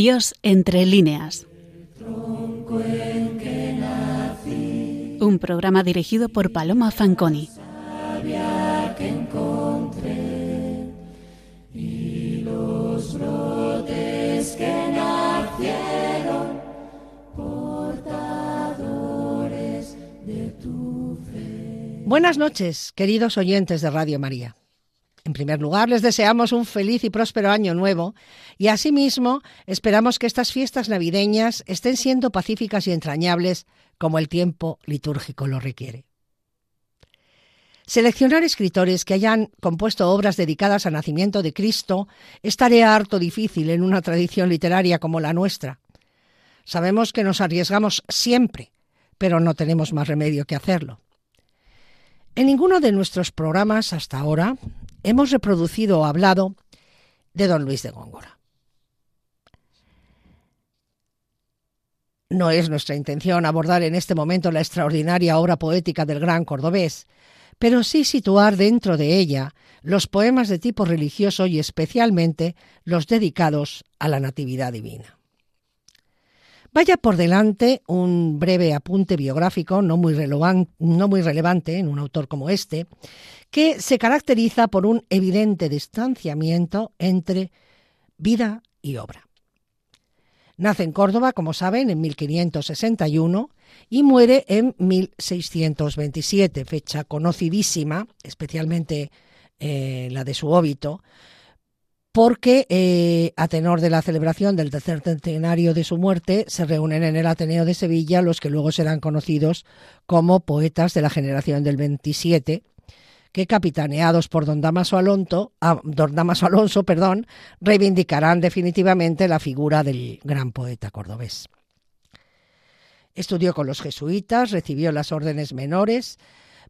Dios entre líneas. Un programa dirigido por Paloma Fanconi. Buenas noches, queridos oyentes de Radio María. Primer lugar, les deseamos un feliz y próspero año nuevo y asimismo esperamos que estas fiestas navideñas estén siendo pacíficas y entrañables como el tiempo litúrgico lo requiere. Seleccionar escritores que hayan compuesto obras dedicadas al nacimiento de Cristo es tarea harto difícil en una tradición literaria como la nuestra. Sabemos que nos arriesgamos siempre, pero no tenemos más remedio que hacerlo. En ninguno de nuestros programas hasta ahora hemos reproducido o hablado de don Luis de Góngora. No es nuestra intención abordar en este momento la extraordinaria obra poética del gran cordobés, pero sí situar dentro de ella los poemas de tipo religioso y especialmente los dedicados a la Natividad Divina. Vaya por delante un breve apunte biográfico no muy, relevante en un autor como este, que se caracteriza por un evidente distanciamiento entre vida y obra. Nace en Córdoba, como saben, en 1561 y muere en 1627, fecha conocidísima, especialmente eh, la de su óbito, porque eh, a tenor de la celebración del tercer centenario de su muerte se reúnen en el Ateneo de Sevilla los que luego serán conocidos como poetas de la generación del 27, que capitaneados por don Damaso Alonso, ah, don Damaso Alonso perdón, reivindicarán definitivamente la figura del gran poeta cordobés. Estudió con los jesuitas, recibió las órdenes menores,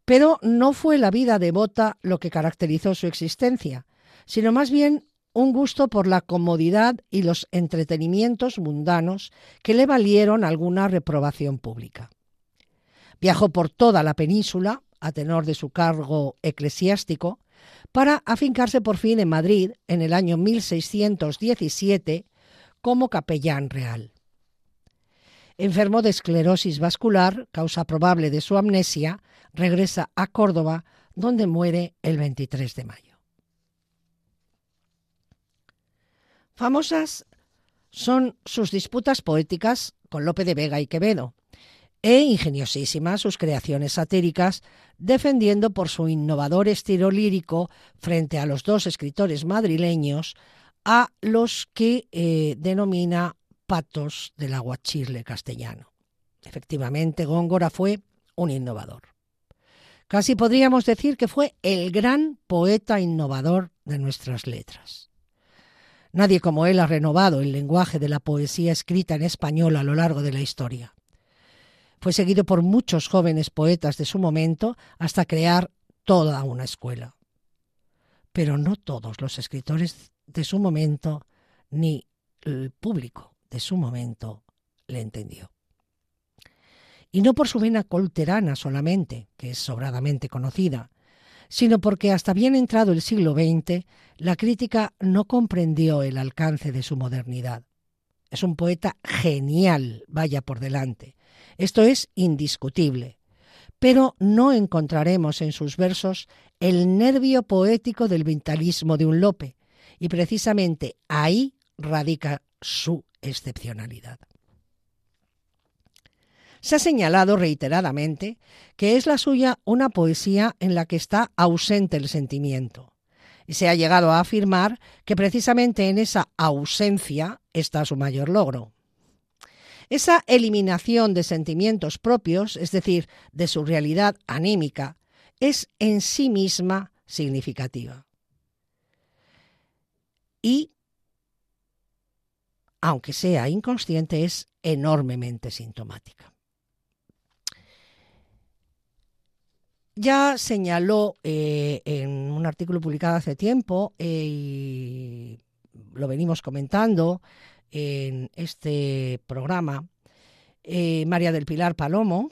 pero no fue la vida devota lo que caracterizó su existencia, sino más bien un gusto por la comodidad y los entretenimientos mundanos que le valieron alguna reprobación pública. Viajó por toda la península, a tenor de su cargo eclesiástico, para afincarse por fin en Madrid en el año 1617 como capellán real. Enfermo de esclerosis vascular, causa probable de su amnesia, regresa a Córdoba, donde muere el 23 de mayo. Famosas son sus disputas poéticas con Lope de Vega y Quevedo, e ingeniosísimas sus creaciones satíricas, defendiendo por su innovador estilo lírico frente a los dos escritores madrileños a los que eh, denomina patos del aguachirle castellano. Efectivamente, Góngora fue un innovador. Casi podríamos decir que fue el gran poeta innovador de nuestras letras. Nadie como él ha renovado el lenguaje de la poesía escrita en español a lo largo de la historia. Fue seguido por muchos jóvenes poetas de su momento hasta crear toda una escuela. Pero no todos los escritores de su momento ni el público de su momento le entendió. Y no por su vena colterana solamente, que es sobradamente conocida, sino porque hasta bien entrado el siglo XX la crítica no comprendió el alcance de su modernidad. Es un poeta genial, vaya por delante. Esto es indiscutible. Pero no encontraremos en sus versos el nervio poético del vitalismo de un Lope, y precisamente ahí radica su excepcionalidad. Se ha señalado reiteradamente que es la suya una poesía en la que está ausente el sentimiento. Y se ha llegado a afirmar que precisamente en esa ausencia está su mayor logro. Esa eliminación de sentimientos propios, es decir, de su realidad anímica, es en sí misma significativa. Y, aunque sea inconsciente, es enormemente sintomática. Ya señaló eh, en un artículo publicado hace tiempo, eh, y lo venimos comentando en este programa, eh, María del Pilar Palomo,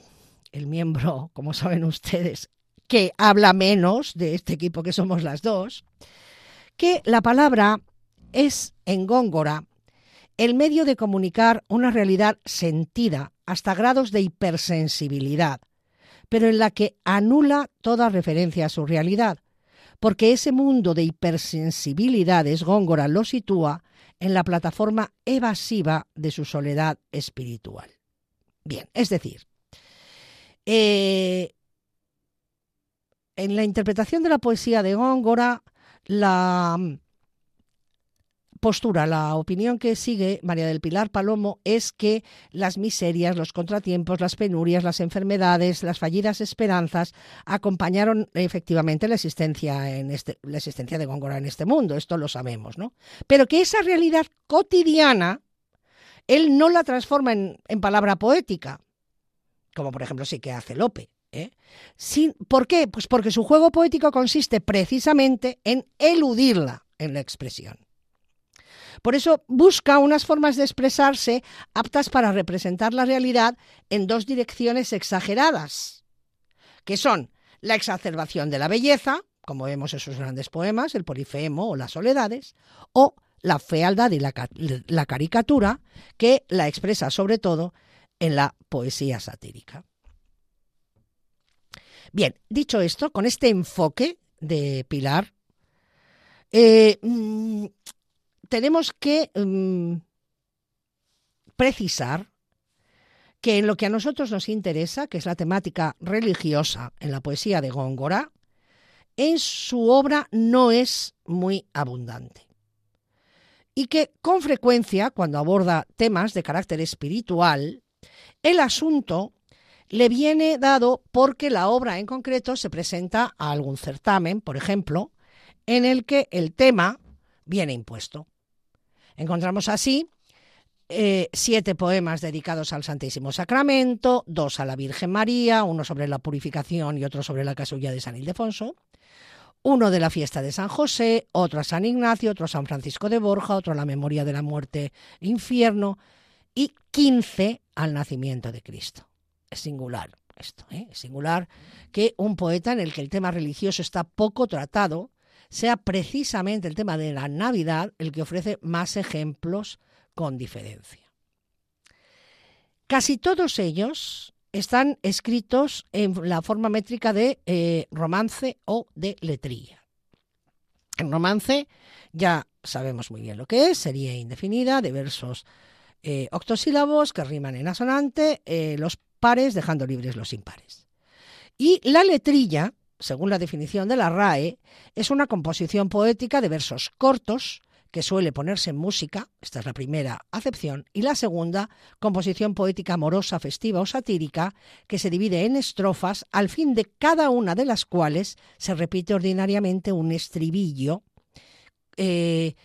el miembro, como saben ustedes, que habla menos de este equipo que somos las dos, que la palabra es en góngora el medio de comunicar una realidad sentida hasta grados de hipersensibilidad, pero en la que anula toda referencia a su realidad, porque ese mundo de hipersensibilidades Góngora lo sitúa en la plataforma evasiva de su soledad espiritual. Bien, es decir, eh, en la interpretación de la poesía de Góngora, la postura, la opinión que sigue María del Pilar Palomo es que las miserias, los contratiempos, las penurias, las enfermedades, las fallidas esperanzas acompañaron efectivamente la existencia, en este, la existencia de Góngora en este mundo, esto lo sabemos, ¿no? Pero que esa realidad cotidiana él no la transforma en, palabra poética, como por ejemplo sí que hace Lope. ¿eh? ¿Por qué? Pues porque su juego poético consiste precisamente en eludirla en la expresión. Por eso busca unas formas de expresarse aptas para representar la realidad en dos direcciones exageradas, que son la exacerbación de la belleza, como vemos en sus grandes poemas, el Polifemo o las Soledades, o la fealdad y la, caricatura, que la expresa sobre todo en la poesía satírica. Bien, dicho esto, con este enfoque de Pilar, eh, mm, tenemos que mm, precisar que en lo que a nosotros nos interesa, que es la temática religiosa en la poesía de Góngora, en su obra no es muy abundante. Y que con frecuencia, cuando aborda temas de carácter espiritual, el asunto le viene dado porque la obra en concreto se presenta a algún certamen, por ejemplo, en el que el tema viene impuesto. Encontramos así eh, siete poemas dedicados al Santísimo Sacramento, dos a la Virgen María, uno sobre la purificación y otro sobre la casulla de San Ildefonso, uno de la fiesta de San José, otro a San Ignacio, otro a San Francisco de Borja, otro a la memoria de la muerte infierno y quince al nacimiento de Cristo. Es singular esto, ¿eh? es singular que un poeta en el que el tema religioso está poco tratado, sea precisamente el tema de la Navidad el que ofrece más ejemplos con diferencia. Casi todos ellos están escritos en la forma métrica de eh, romance o de letrilla. En romance ya sabemos muy bien lo que es, sería indefinida, de versos eh, octosílabos que riman en asonante, eh, los pares dejando libres los impares. Y la letrilla según la definición de la RAE, es una composición poética de versos cortos que suele ponerse en música, esta es la primera acepción, y la segunda, composición poética amorosa, festiva o satírica, que se divide en estrofas, al fin de cada una de las cuales se repite ordinariamente un estribillo eh,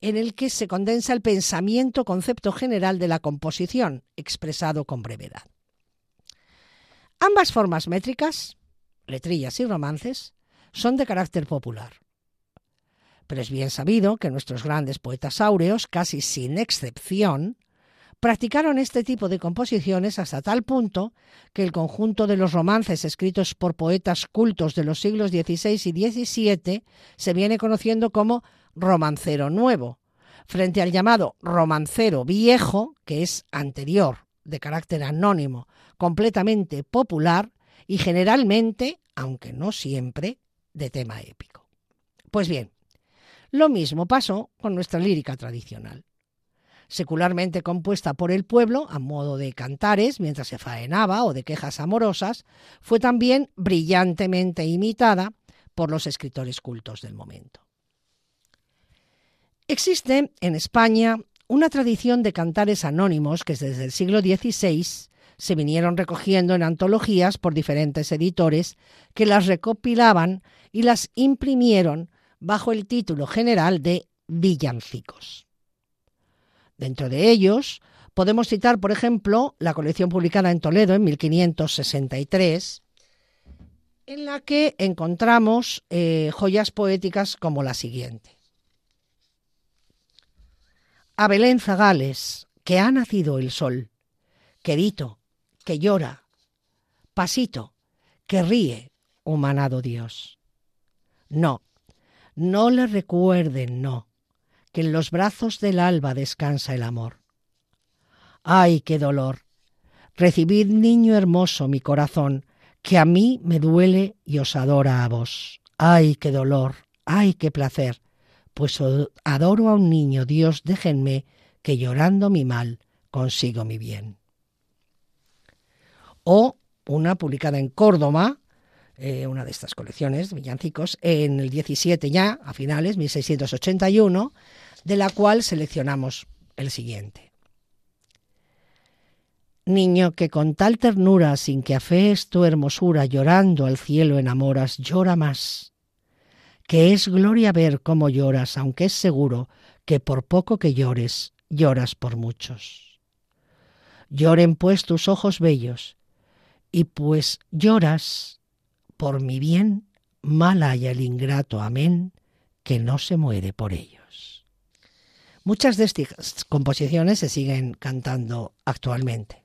en el que se condensa el pensamiento, concepto general de la composición, expresado con brevedad. Ambas formas métricas, letrillas y romances, son de carácter popular. Pero es bien sabido que nuestros grandes poetas áureos, casi sin excepción, practicaron este tipo de composiciones hasta tal punto que el conjunto de los romances escritos por poetas cultos de los siglos XVI y XVII se viene conociendo como romancero nuevo, frente al llamado romancero viejo, que es anterior, de carácter anónimo, completamente popular, y generalmente, aunque no siempre, de tema épico. Pues bien, lo mismo pasó con nuestra lírica tradicional. Secularmente compuesta por el pueblo a modo de cantares mientras se faenaba o de quejas amorosas, fue también brillantemente imitada por los escritores cultos del momento. Existe en España una tradición de cantares anónimos que desde el siglo XVI se vinieron recogiendo en antologías por diferentes editores que las recopilaban y las imprimieron bajo el título general de villancicos. Dentro de ellos podemos citar, por ejemplo, la colección publicada en Toledo en 1563, en la que encontramos eh, joyas poéticas como la siguiente. A Belén Zagales, que ha nacido el sol, quedito, que llora, pasito, que ríe, humanado Dios. No, no le recuerden, no, que en los brazos del alba descansa el amor. Ay, qué dolor. Recibid, niño hermoso, mi corazón, que a mí me duele y os adora a vos. Ay, qué dolor, ay, qué placer, pues adoro a un niño, Dios, déjenme que llorando mi mal consigo mi bien. O una publicada en Córdoba, eh, una de estas colecciones villancicos, en el 17 ya, a finales, 1681, de la cual seleccionamos el siguiente. Niño que con tal ternura, sin que afees tu hermosura, llorando al cielo enamoras, llora más. Que es gloria ver cómo lloras, aunque es seguro que por poco que llores, lloras por muchos. Lloren pues tus ojos bellos, y pues lloras por mi bien, mal haya el ingrato, amén, que no se muere por ellos. Muchas de estas composiciones se siguen cantando actualmente.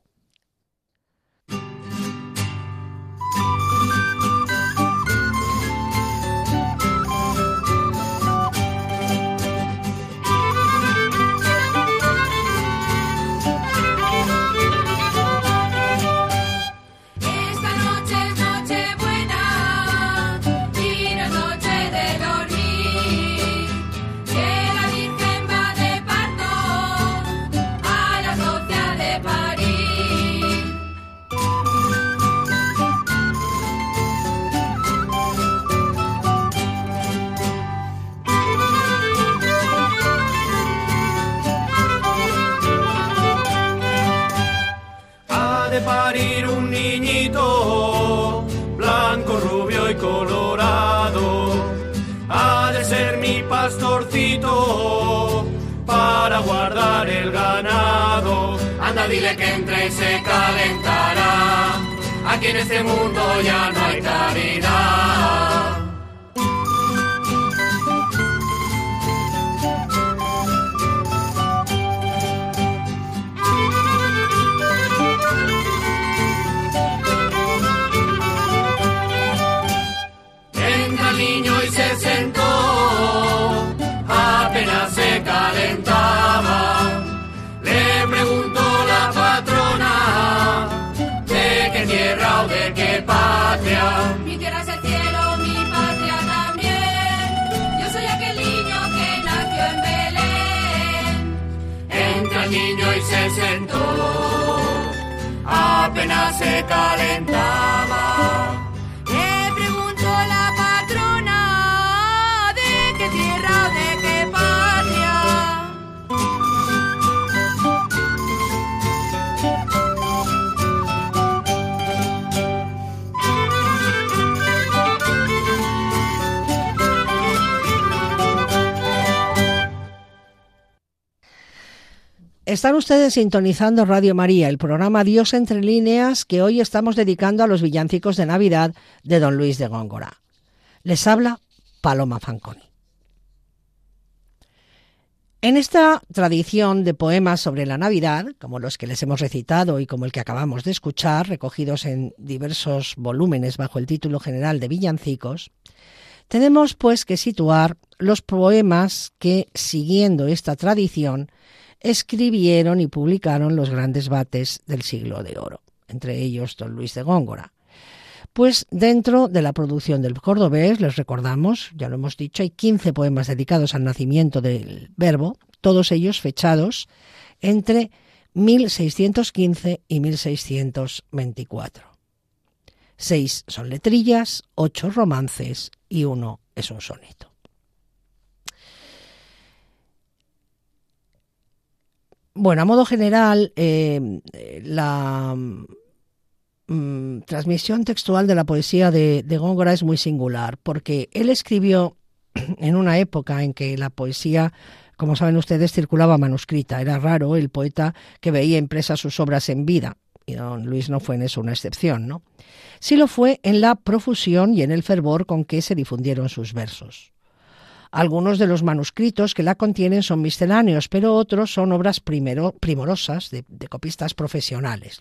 Dile que entre se calentará. Aquí en este mundo ya no hay caridad. Apenas se calentaba. Están ustedes sintonizando Radio María, el programa Dios entre líneas que hoy estamos dedicando a los villancicos de Navidad de don Luis de Góngora. Les habla Paloma Fanconi. En esta tradición de poemas sobre la Navidad, como los que les hemos recitado y como el que acabamos de escuchar, recogidos en diversos volúmenes bajo el título general de Villancicos, tenemos pues que situar los poemas que, siguiendo esta tradición, escribieron y publicaron los grandes bates del siglo de oro, entre ellos don Luis de Góngora. Pues dentro de la producción del cordobés, les recordamos, ya lo hemos dicho, hay 15 poemas dedicados al nacimiento del verbo, todos ellos fechados entre 1615 y 1624. Seis son letrillas, ocho romances y uno es un soneto. Bueno, a modo general, eh, la mm, transmisión textual de la poesía de, de Góngora es muy singular, porque él escribió en una época en que la poesía como saben ustedes, circulaba manuscrita. Era raro el poeta que veía impresas sus obras en vida, y don Luis no fue en eso una excepción, ¿no? Sí lo fue en la profusión y en el fervor con que se difundieron sus versos. Algunos de los manuscritos que la contienen son misceláneos, pero otros son obras primero, primorosas de, copistas profesionales.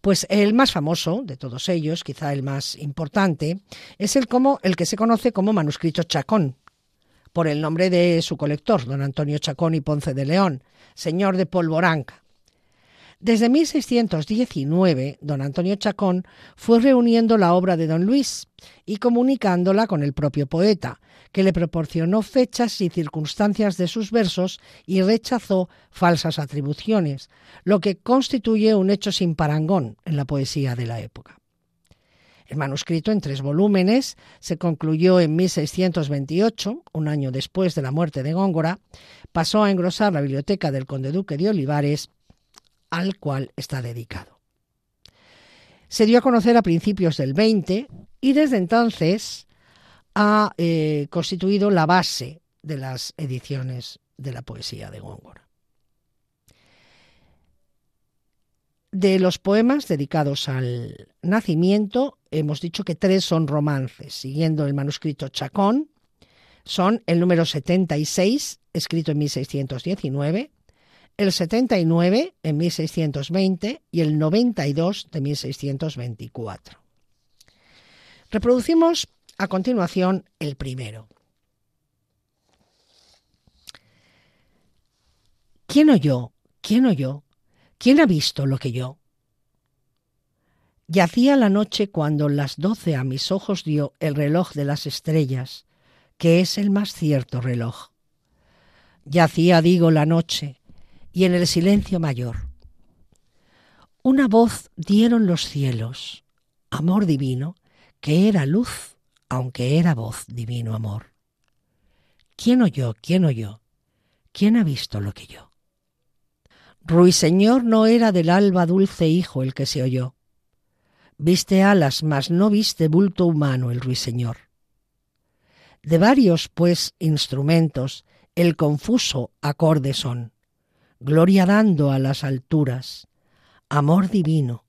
Pues el más famoso de todos ellos, quizá el más importante, es el, como, el que se conoce como manuscrito Chacón, por el nombre de su colector, don Antonio Chacón y Ponce de León, señor de Polvoranca. Desde 1619, don Antonio Chacón fue reuniendo la obra de don Luis y comunicándola con el propio poeta, que le proporcionó fechas y circunstancias de sus versos y rechazó falsas atribuciones, lo que constituye un hecho sin parangón en la poesía de la época. El manuscrito en tres volúmenes se concluyó en 1628, un año después de la muerte de Góngora, pasó a engrosar la biblioteca del conde duque de Olivares al cual está dedicado. Se dio a conocer a principios del 20 y desde entonces ha eh, constituido la base de las ediciones de la poesía de Góngora. De los poemas dedicados al nacimiento, hemos dicho que tres son romances, siguiendo el manuscrito Chacón. Son el número 76, escrito en 1619, el 79 en 1620 y el 92 de 1624. Reproducimos a continuación el primero. ¿Quién oyó? ¿Quién oyó? ¿Quién ha visto lo que yo? Yacía la noche cuando las doce a mis ojos dio el reloj de las estrellas, que es el más cierto reloj. Yacía, digo, la noche, y en el silencio mayor. Una voz dieron los cielos, amor divino, que era luz, aunque era voz divino amor. ¿Quién oyó? ¿Quién oyó? ¿Quién ha visto lo que yo? Ruiseñor no era del alba dulce hijo el que se oyó. Viste alas, mas no viste bulto humano el ruiseñor. De varios, pues, instrumentos, el confuso acorde son gloria dando a las alturas, amor divino,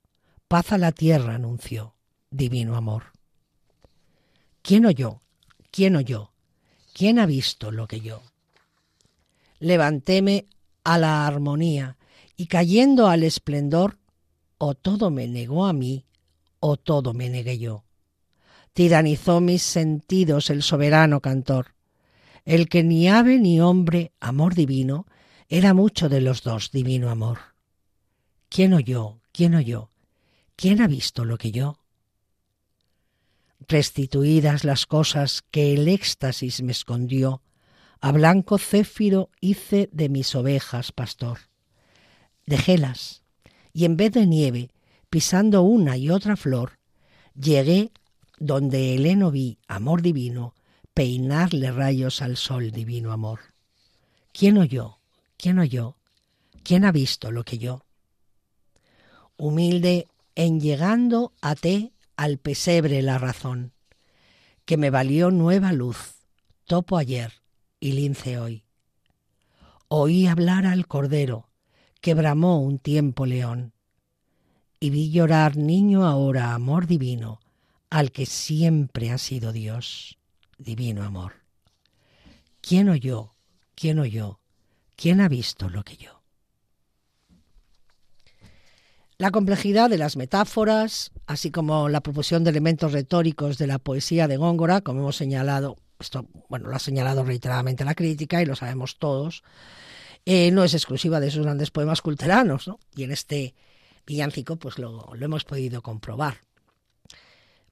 paz a la tierra anunció, divino amor. ¿Quién oyó? ¿Quién oyó? ¿Quién ha visto lo que yo? Levantéme a la armonía y cayendo al esplendor, o todo me negó a mí, o todo me negué yo. Tiranizó mis sentidos el soberano cantor, el que ni ave ni hombre, amor divino, era mucho de los dos, divino amor. ¿Quién oyó? ¿Quién oyó? ¿Quién ha visto lo que yo? Restituidas las cosas que el éxtasis me escondió, a blanco céfiro hice de mis ovejas pastor. Dejélas, y en vez de nieve, pisando una y otra flor, llegué donde el heno vi, amor divino, peinarle rayos al sol divino amor. ¿Quién oyó? ¿Quién oyó? ¿Quién ha visto lo que yo? Humilde en llegando até al pesebre la razón, que me valió nueva luz, topo ayer y lince hoy. Oí hablar al cordero, que bramó un tiempo león, y vi llorar niño ahora amor divino, al que siempre ha sido Dios, divino amor. ¿Quién oyó? ¿Quién oyó? ¿Quién ha visto lo que yo? La complejidad de las metáforas, así como la proporción de elementos retóricos de la poesía de Góngora, como hemos señalado, esto, bueno, lo ha señalado reiteradamente la crítica y lo sabemos todos, eh, no es exclusiva de esos grandes poemas culteranos, ¿no? Y en este villancico, pues lo hemos podido comprobar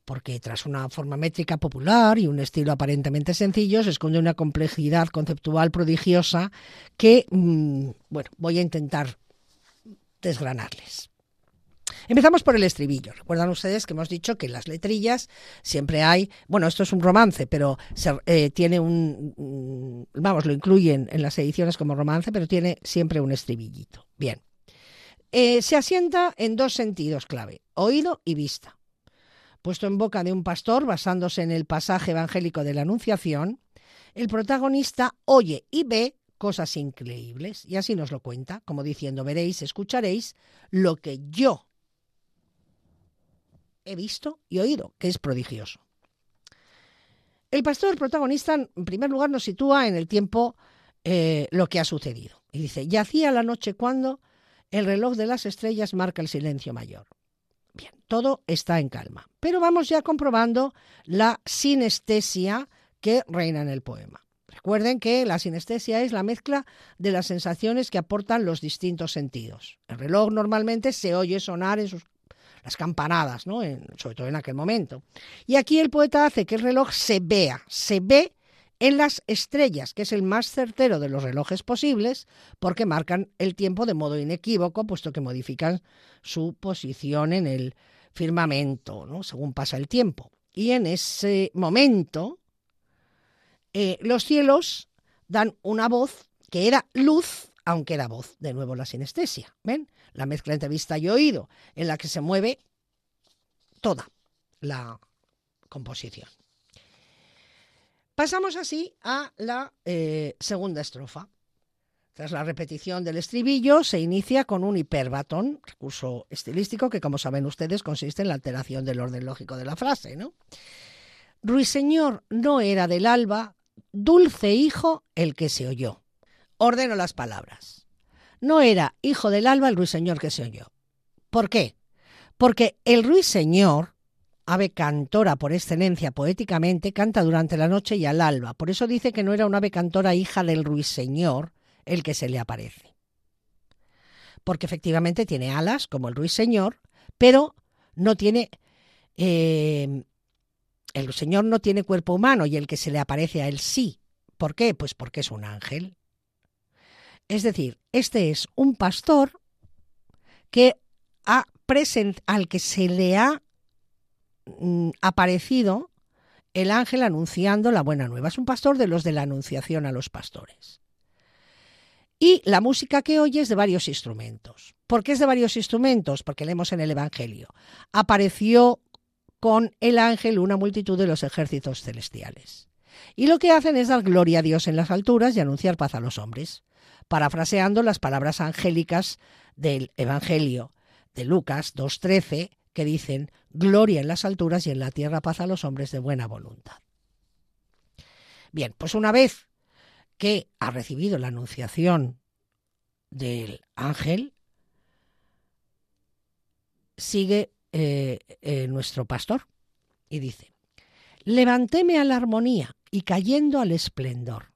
porque tras una forma métrica popular y un estilo aparentemente sencillo se esconde una complejidad conceptual prodigiosa que, mm, bueno, voy a intentar desgranarles. Empezamos por el estribillo. Recuerdan ustedes que hemos dicho que las letrillas siempre hay, bueno, esto es un romance, pero eh, tiene un, mm, vamos, lo incluyen en las ediciones como romance, pero tiene siempre un estribillito. Bien. Eh, se asienta en dos sentidos clave, oído y vista puesto en boca de un pastor basándose en el pasaje evangélico de la Anunciación, el protagonista oye y ve cosas increíbles, y así nos lo cuenta, como diciendo, veréis, escucharéis lo que yo he visto y oído, que es prodigioso. El pastor protagonista, en primer lugar, nos sitúa en el tiempo eh, lo que ha sucedido. Y dice, yacía la noche cuando el reloj de las estrellas marca el silencio mayor. Bien, todo está en calma. Pero vamos ya comprobando la sinestesia que reina en el poema. Recuerden que la sinestesia es la mezcla de las sensaciones que aportan los distintos sentidos. El reloj normalmente se oye sonar en sus las campanadas, ¿no? sobre todo en aquel momento. Y aquí el poeta hace que el reloj se vea, se ve en las estrellas, que es el más certero de los relojes posibles, porque marcan el tiempo de modo inequívoco, puesto que modifican su posición en el firmamento, ¿no? según pasa el tiempo. Y en ese momento, eh, los cielos dan una voz que era luz, aunque era voz, de nuevo la sinestesia. ¿Ven? La mezcla entre vista y oído, en la que se mueve toda la composición. Pasamos así a la eh, segunda estrofa. Tras la repetición del estribillo, se inicia con un hiperbatón, recurso estilístico que, como saben ustedes, consiste en la alteración del orden lógico de la frase. ¿no? Ruiseñor no era del alba, dulce hijo el que se oyó. Ordeno las palabras. No era hijo del alba el ruiseñor que se oyó. ¿Por qué? Porque el ruiseñor, ave cantora por excelencia poéticamente, canta durante la noche y al alba. Por eso dice que no era una ave cantora hija del ruiseñor, el que se le aparece. Porque efectivamente tiene alas, como el ruiseñor, pero no tiene. Eh, el señor no tiene cuerpo humano y el que se le aparece a él sí. ¿Por qué? Pues porque es un ángel. Es decir, este es un pastor que ha present al que se le ha mm, aparecido el ángel anunciando la buena nueva. Es un pastor de los de la anunciación a los pastores. Y la música que oye es de varios instrumentos. ¿Por qué es de varios instrumentos? Porque leemos en el Evangelio. Apareció con el ángel una multitud de los ejércitos celestiales. Y lo que hacen es dar gloria a Dios en las alturas y anunciar paz a los hombres, parafraseando las palabras angélicas del Evangelio de Lucas 2.13, que dicen, gloria en las alturas y en la tierra paz a los hombres de buena voluntad. Bien, pues una vez que ha recibido la anunciación del ángel, sigue eh, eh, nuestro pastor y dice, levantéme a la armonía y cayendo al esplendor,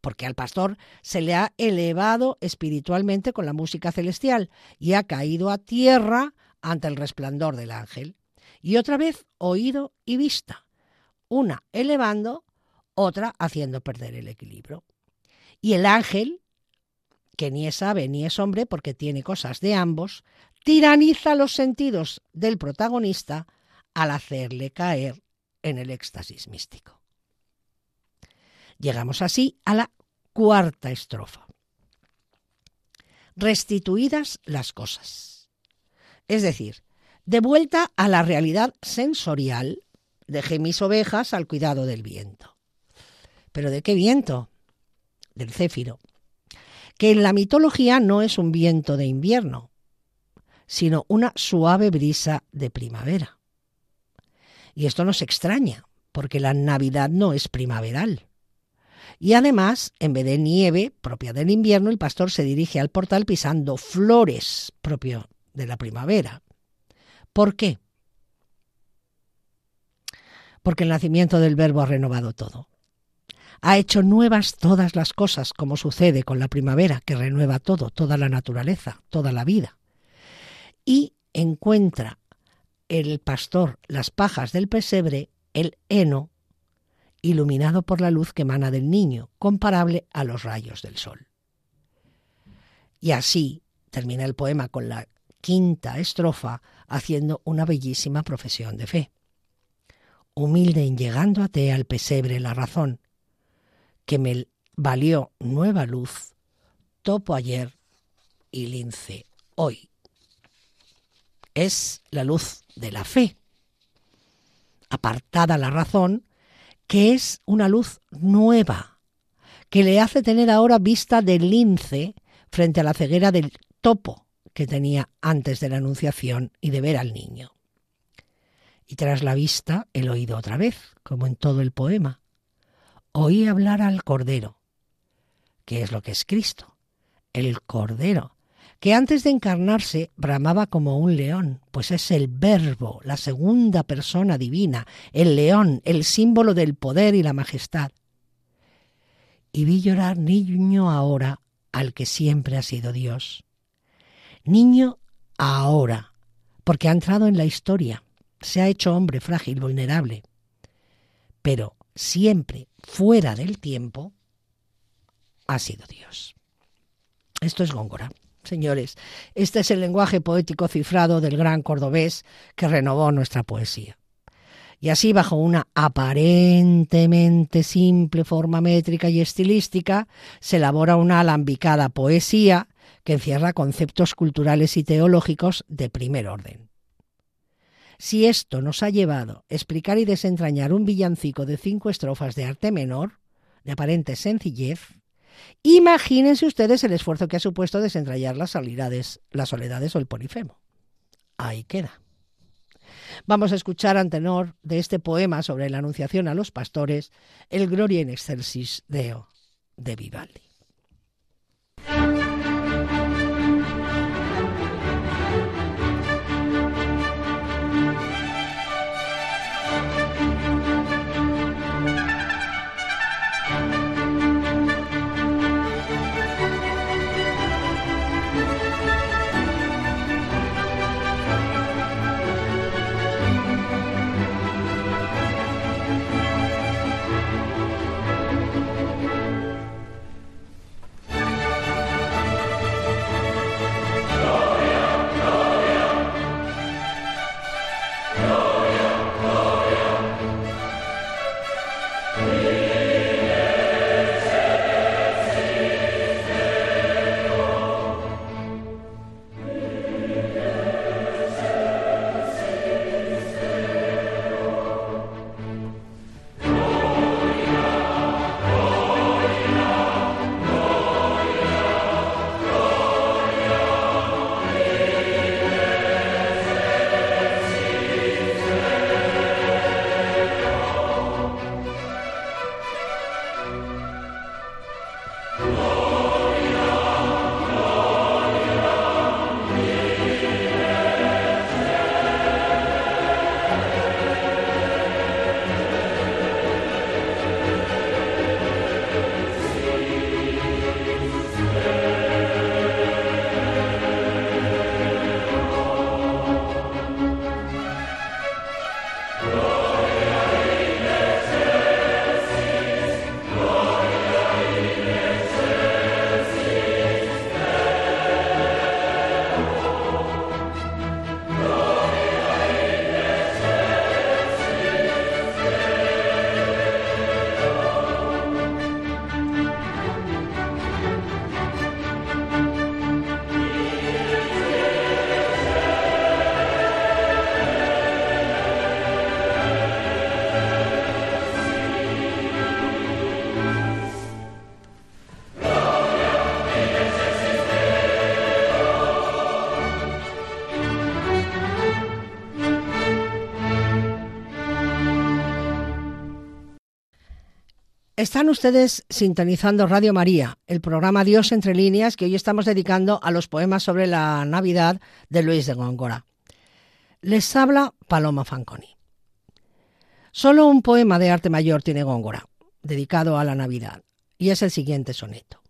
porque al pastor se le ha elevado espiritualmente con la música celestial y ha caído a tierra ante el resplandor del ángel. Y otra vez oído y vista, una elevando otra haciendo perder el equilibrio. Y el ángel, que ni es ave ni es hombre porque tiene cosas de ambos, tiraniza los sentidos del protagonista al hacerle caer en el éxtasis místico. Llegamos así a la cuarta estrofa. Restituidas las cosas. Es decir, de vuelta a la realidad sensorial, dejé mis ovejas al cuidado del viento. ¿Pero de qué viento? Del céfiro, que en la mitología no es un viento de invierno, sino una suave brisa de primavera. Y esto nos extraña, porque la Navidad no es primaveral. Y además, en vez de nieve propia del invierno, el pastor se dirige al portal pisando flores propio de la primavera. ¿Por qué? Porque el nacimiento del verbo ha renovado todo ha hecho nuevas todas las cosas, como sucede con la primavera, que renueva todo, toda la naturaleza, toda la vida. Y encuentra el pastor las pajas del pesebre, el heno, iluminado por la luz que emana del niño, comparable a los rayos del sol. Y así termina el poema con la quinta estrofa, haciendo una bellísima profesión de fe. Humilde en llegando a te al pesebre la razón, que me valió nueva luz, topo ayer y lince hoy. Es la luz de la fe, apartada la razón, que es una luz nueva, que le hace tener ahora vista del lince frente a la ceguera del topo que tenía antes de la anunciación y de ver al niño. Y tras la vista, el oído otra vez, como en todo el poema, oí hablar al Cordero. ¿Qué es lo que es Cristo? El Cordero, que antes de encarnarse bramaba como un león, pues es el Verbo, la segunda persona divina, el león, el símbolo del poder y la majestad. y vi llorar niño ahora al que siempre ha sido Dios. Niño ahora, porque ha entrado en la historia, se ha hecho hombre frágil, vulnerable, pero siempre fuera del tiempo ha sido Dios. Esto es Góngora. Señores, este es el lenguaje poético cifrado del gran cordobés que renovó nuestra poesía. Y así, bajo una aparentemente simple forma métrica y estilística, se elabora una alambicada poesía que encierra conceptos culturales y teológicos de primer orden. Si esto nos ha llevado a explicar y desentrañar un villancico de cinco estrofas de arte menor, de aparente sencillez, imagínense ustedes el esfuerzo que ha supuesto desentrañar las soledades, las soledades o el polifemo. Ahí queda. Vamos a escuchar ante tenor de este poema sobre la anunciación a los pastores el Gloria in excelsis Deo de Vivaldi. Están ustedes sintonizando Radio María, el programa Dios entre líneas que hoy estamos dedicando a los poemas sobre la Navidad de Luis de Góngora. Les habla Paloma Fanconi. Solo un poema de arte mayor tiene Góngora, dedicado a la Navidad, y es el siguiente soneto.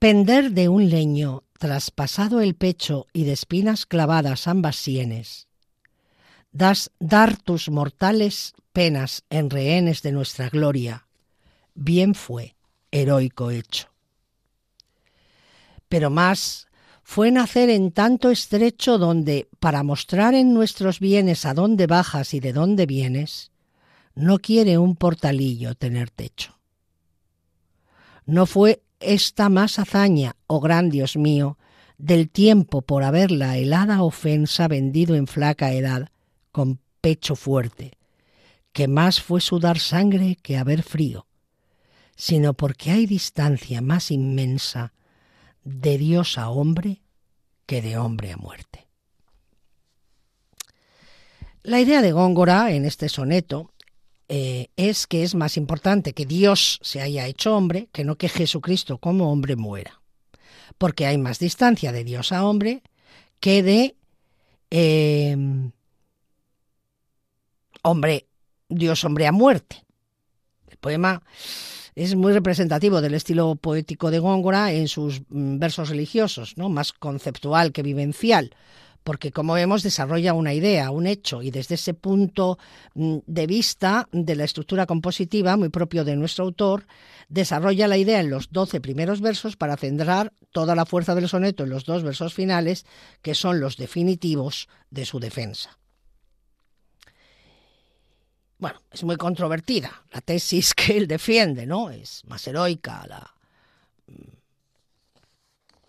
Pender de un leño traspasado el pecho y de espinas clavadas ambas sienes, das dar tus mortales penas en rehenes de nuestra gloria, bien fue heroico hecho. Pero más fue nacer en tanto estrecho donde, para mostrar en nuestros bienes a dónde bajas y de dónde vienes, no quiere un portalillo tener techo. No fue esta más hazaña, oh gran Dios mío, del tiempo por haber la helada ofensa vendido en flaca edad con pecho fuerte, que más fue sudar sangre que haber frío, sino porque hay distancia más inmensa de Dios a hombre que de hombre a muerte. La idea de Góngora en este soneto eh, es que es más importante que Dios se haya hecho hombre que no que Jesucristo como hombre muera, porque hay más distancia de Dios a hombre que de eh, hombre Dios hombre a muerte. El poema es muy representativo del estilo poético de Góngora en sus mm, versos religiosos, ¿no? más conceptual que vivencial, porque como vemos desarrolla una idea, un hecho, y desde ese punto mm, de vista de la estructura compositiva muy propio de nuestro autor, desarrolla la idea en los doce primeros versos para centrar toda la fuerza del soneto en los dos versos finales, que son los definitivos de su defensa bueno, es muy controvertida la tesis que él defiende, ¿no? Es más heroica la mm,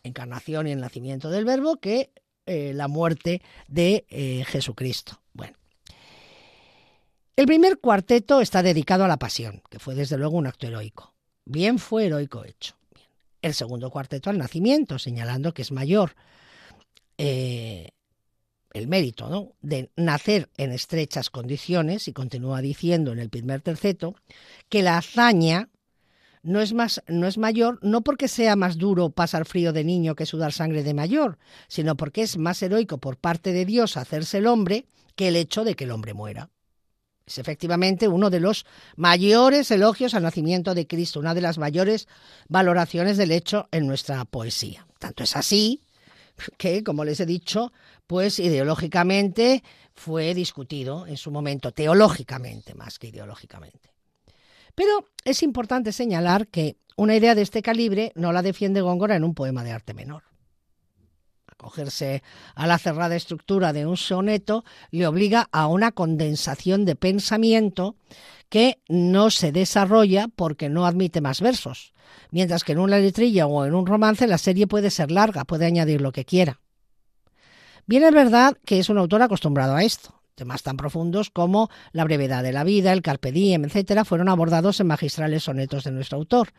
encarnación y el nacimiento del verbo que eh, la muerte de eh, Jesucristo. Bueno. El primer cuarteto está dedicado a la pasión, que fue desde luego un acto heroico. Bien fue heroico hecho. El segundo cuarteto al nacimiento, señalando que es mayor eh, el mérito de nacer en estrechas condiciones, y continúa diciendo en el primer terceto, que la hazaña no es, más, no es mayor no porque sea más duro pasar frío de niño que sudar sangre de mayor, sino porque es más heroico por parte de Dios hacerse el hombre que el hecho de que el hombre muera. Es efectivamente uno de los mayores elogios al nacimiento de Cristo, una de las mayores valoraciones del hecho en nuestra poesía. Tanto es así que, como les he dicho, pues ideológicamente fue discutido en su momento, teológicamente más que ideológicamente. Pero es importante señalar que una idea de este calibre no la defiende Góngora en un poema de arte menor. Acogerse a la cerrada estructura de un soneto le obliga a una condensación de pensamiento que no se desarrolla porque no admite más versos, mientras que en una letrilla o en un romance la serie puede ser larga, puede añadir lo que quiera. Bien es verdad que es un autor acostumbrado a esto. Temas tan profundos como la brevedad de la vida, el carpe diem, etcétera, fueron abordados en magistrales sonetos de nuestro autor.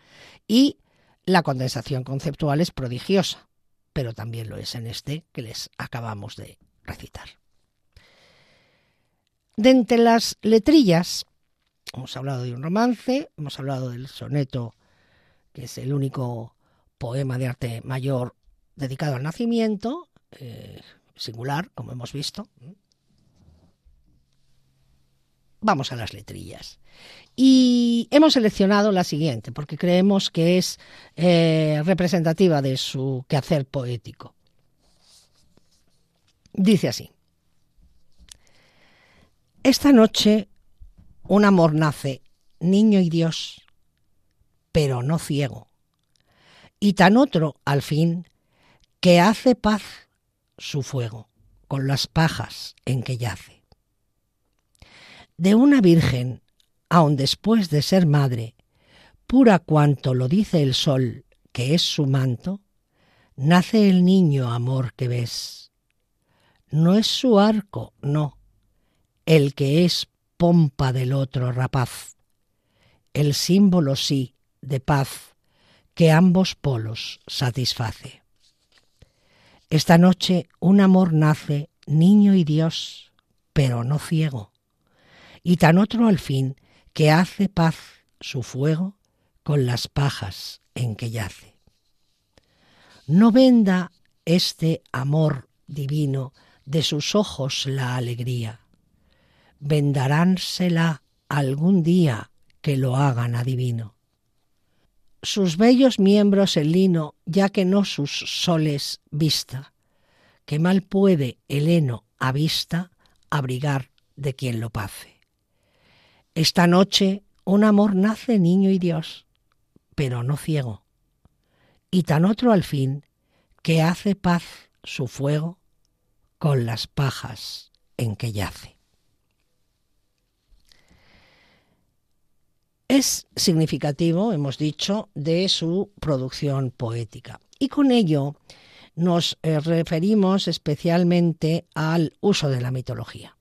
Y la condensación conceptual es prodigiosa, pero también lo es en este que les acabamos de recitar. De entre las letrillas, hemos hablado de un romance, hemos hablado del soneto, que es el único poema de arte mayor dedicado al nacimiento, eh, singular, como hemos visto. Vamos a las letrillas. Y hemos seleccionado la siguiente, porque creemos que es eh, representativa de su quehacer poético. Dice así. Esta noche un amor nace, niño y Dios, pero no ciego. Y tan otro, al fin, que hace paz su fuego con las pajas en que yace. De una virgen, aun después de ser madre, pura cuanto lo dice el sol, que es su manto, nace el niño amor que ves. No es su arco, no, el que es pompa del otro rapaz, el símbolo sí de paz que ambos polos satisface. Esta noche un amor nace, niño y Dios, pero no ciego, y tan otro al fin que hace paz su fuego con las pajas en que yace. No venda este amor divino de sus ojos la alegría, vendaránsela algún día que lo hagan adivino. Sus bellos miembros el lino, ya que no sus soles vista, que mal puede el heno a vista abrigar de quien lo pace. Esta noche un amor nace niño y Dios, pero no ciego, y tan otro al fin que hace paz su fuego con las pajas en que yace. es significativo, hemos dicho, de su producción poética. Y con ello nos eh, referimos especialmente al uso de la mitología.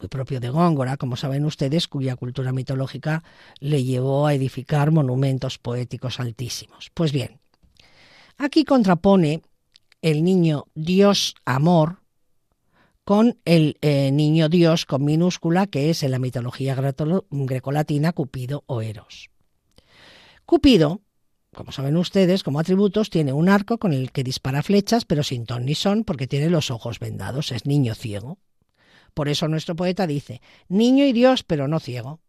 Muy propio de Góngora, como saben ustedes, cuya cultura mitológica le llevó a edificar monumentos poéticos altísimos. Pues bien, aquí contrapone el niño Dios amor con el eh, niño dios con minúscula que es en la mitología grecolatina Cupido o Eros. Cupido, como saben ustedes, como atributos tiene un arco con el que dispara flechas, pero sin ton ni son porque tiene los ojos vendados, es niño ciego. Por eso nuestro poeta dice, niño y dios, pero no ciego.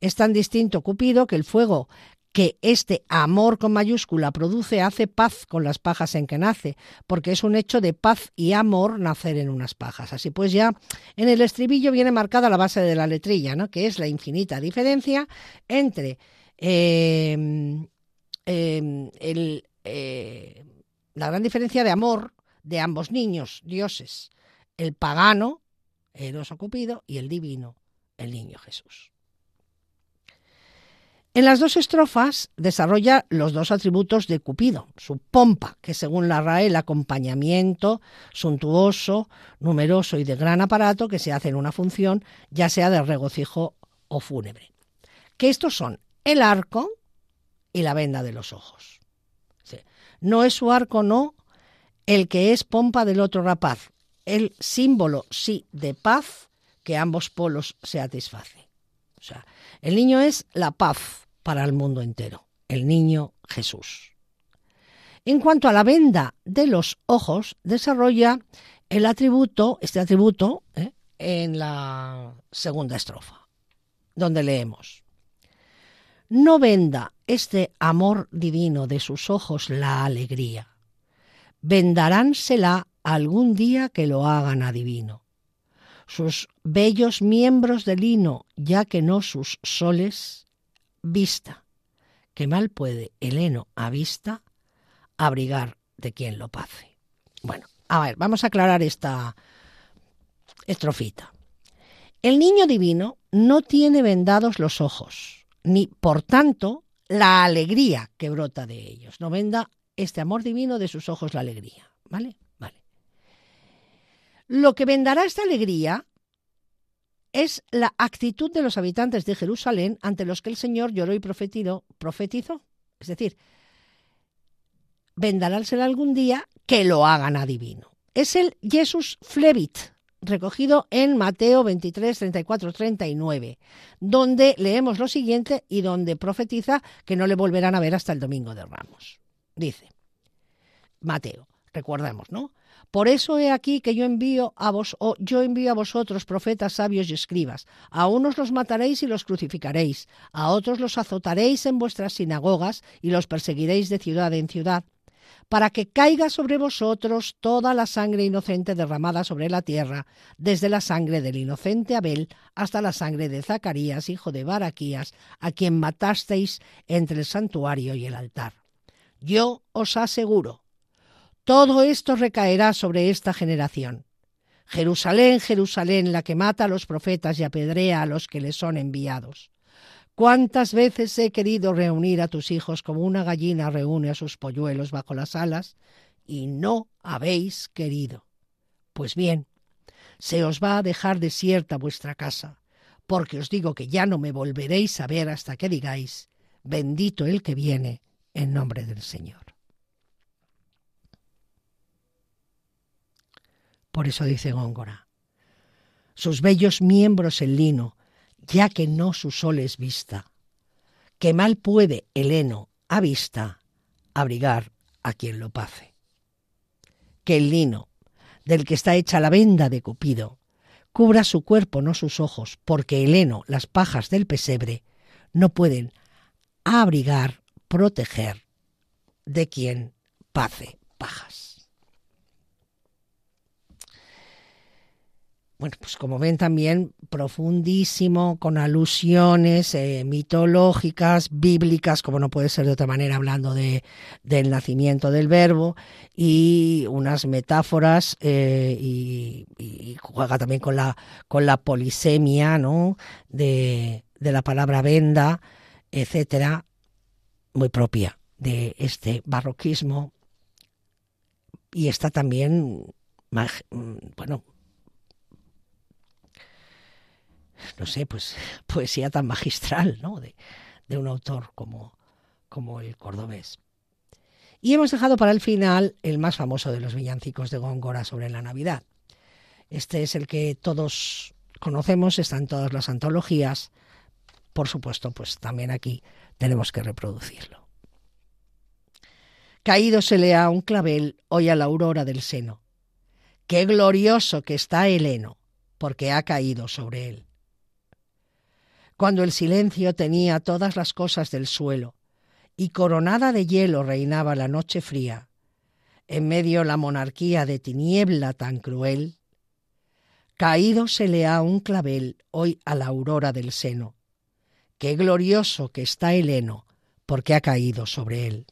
Es tan distinto Cupido que el fuego que este amor con mayúscula produce hace paz con las pajas en que nace, porque es un hecho de paz y amor nacer en unas pajas. Así pues ya en el estribillo viene marcada la base de la letrilla, ¿no? que es la infinita diferencia entre em, em, eh, la gran diferencia de amor de ambos niños, dioses, el pagano, O Cupido, y el divino, el niño Jesús. En las dos estrofas desarrolla los dos atributos de Cupido, su pompa, que según la RAE el acompañamiento suntuoso, numeroso y de gran aparato que se hace en una función, ya sea de regocijo o fúnebre. Que estos son el arco y la venda de los ojos. No es su arco, no, el que es pompa del otro rapaz, el símbolo, sí, de paz que ambos polos se. O sea, el niño es la paz, para el mundo entero, el niño Jesús. En cuanto a la venda de los ojos, desarrolla el atributo, este atributo, ¿eh? en la segunda estrofa, donde leemos, no venda este amor divino de sus ojos la alegría, vendaránsela algún día que lo hagan adivino. Sus bellos miembros de lino, ya que no sus soles, vista, que mal puede el heno a vista abrigar de quien lo pase. Bueno, a ver, vamos a aclarar esta estrofita. El niño divino no tiene vendados los ojos, ni por tanto la alegría que brota de ellos. No venda este amor divino de sus ojos la alegría. ¿Vale? Lo que vendará esta alegría es la actitud de los habitantes de Jerusalén ante los que el Señor lloró y profetizó. Es decir, vendarársela algún día que lo hagan adivino. Es el Jesus Flevit, recogido en Mateo 23, 34, 39, donde leemos lo siguiente y donde profetiza que no le volverán a ver hasta el domingo de Ramos. Dice, Mateo, recordemos, ¿no? Por eso he aquí que yo envío a vos, o yo envío a vosotros profetas sabios y escribas. A unos los mataréis y los crucificaréis, a otros los azotaréis en vuestras sinagogas y los perseguiréis de ciudad en ciudad, para que caiga sobre vosotros toda la sangre inocente derramada sobre la tierra, desde la sangre del inocente Abel hasta la sangre de Zacarías, hijo de Baraquías, a quien matasteis entre el santuario y el altar. Yo os aseguro todo esto recaerá sobre esta generación. Jerusalén, Jerusalén, la que mata a los profetas y apedrea a los que le son enviados. ¿Cuántas veces he querido reunir a tus hijos como una gallina reúne a sus polluelos bajo las alas, y no habéis querido? Pues bien, se os va a dejar desierta vuestra casa, porque os digo que ya no me volveréis a ver hasta que digáis, bendito el que viene en nombre del Señor. Por eso dice Góngora. Sus bellos miembros en lino, ya que no su sol es vista. Que mal puede el heno a vista abrigar a quien lo pase. Que el lino, del que está hecha la venda de Cupido, cubra su cuerpo, no sus ojos, porque el heno, las pajas del pesebre, no pueden abrigar, proteger de quien pase pajas. Bueno, pues como ven también profundísimo, con alusiones eh, mitológicas, bíblicas, como no puede ser de otra manera, hablando de, del nacimiento del verbo, y unas metáforas, eh, y, juega también con la, con la polisemia, ¿no? De, de la palabra venda, etcétera, muy propia de este barroquismo. Y está también, bueno, no sé, pues poesía tan magistral, ¿no? De, un autor como, como el cordobés. Y hemos dejado para el final el más famoso de los villancicos de Góngora sobre la Navidad. Este es el que todos conocemos, está en todas las antologías. Por supuesto, pues también aquí tenemos que reproducirlo. Caído se lea un clavel hoy a la aurora del seno. Qué glorioso que está el heno, porque ha caído sobre él. Cuando el silencio tenía todas las cosas del suelo, y coronada de hielo reinaba la noche fría, en medio la monarquía de tiniebla tan cruel, caído se le ha un clavel hoy a la aurora del seno. Qué glorioso que está el heno, porque ha caído sobre él.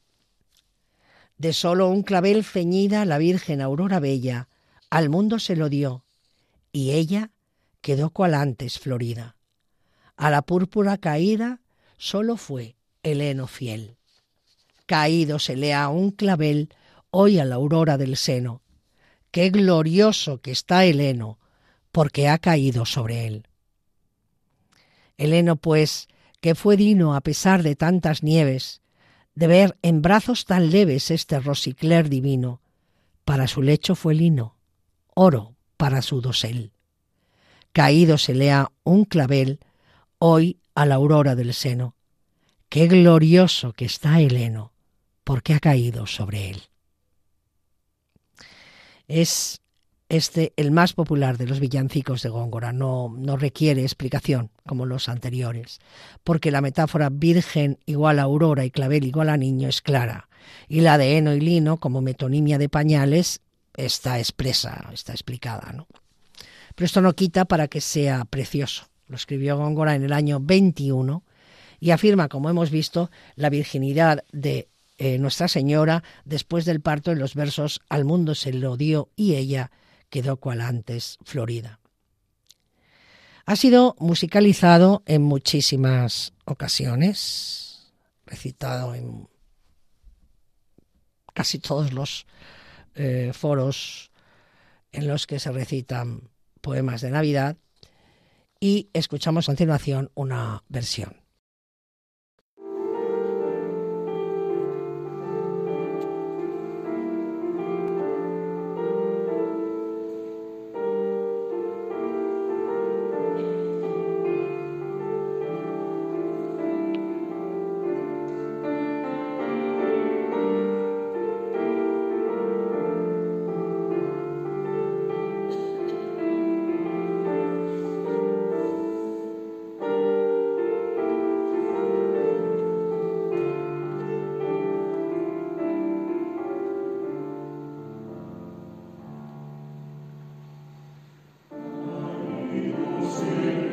De solo un clavel ceñida la Virgen Aurora Bella al mundo se lo dio, y ella quedó cual antes florida. A la púrpura caída solo fue el heno fiel. Caído se un clavel hoy a la aurora del seno. Qué glorioso que está el heno, porque ha caído sobre él. El heno, pues, que fue dino a pesar de tantas nieves, de ver en brazos tan leves este rosicler divino, para su lecho fue lino, oro para su dosel. Caído se un clavel, hoy a la aurora del seno. Qué glorioso que está el heno, porque ha caído sobre él. Es este el más popular de los villancicos de Góngora, no, no requiere explicación como los anteriores, porque la metáfora virgen igual a aurora y clavel igual a niño es clara, y la de heno y lino como metonimia de pañales está expresa, está explicada. ¿no? Pero esto no quita para que sea precioso. Lo escribió Góngora en el año 21 y afirma, como hemos visto, la virginidad de eh, Nuestra Señora después del parto en los versos Al mundo se lo dio y ella quedó cual antes Florida. Ha sido musicalizado en muchísimas ocasiones, recitado en casi todos los eh, foros en los que se recitan poemas de Navidad y escuchamos a continuación una versión. see.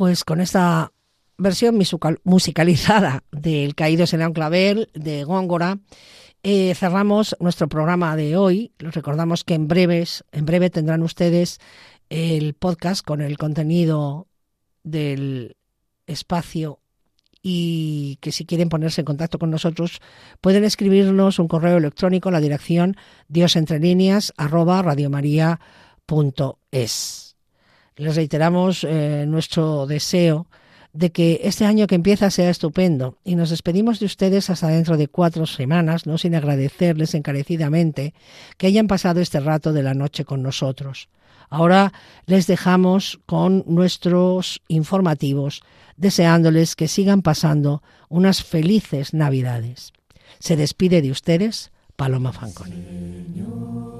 Pues con esta versión musicalizada del Caídos en el Clavel de Góngora, eh, cerramos nuestro programa de hoy. Les recordamos que en breves, en breve tendrán ustedes el podcast con el contenido del espacio y que si quieren ponerse en contacto con nosotros pueden escribirnos un correo electrónico a la dirección diosentrelíneas arroba. Les reiteramos eh, nuestro deseo de que este año que empieza sea estupendo y nos despedimos de ustedes hasta dentro de cuatro semanas, no sin agradecerles encarecidamente que hayan pasado este rato de la noche con nosotros. Ahora les dejamos con nuestros informativos, deseándoles que sigan pasando unas felices Navidades. Se despide de ustedes Paloma Fanconi.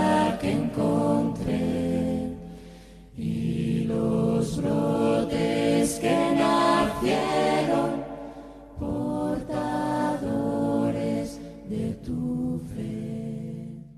Que nacieron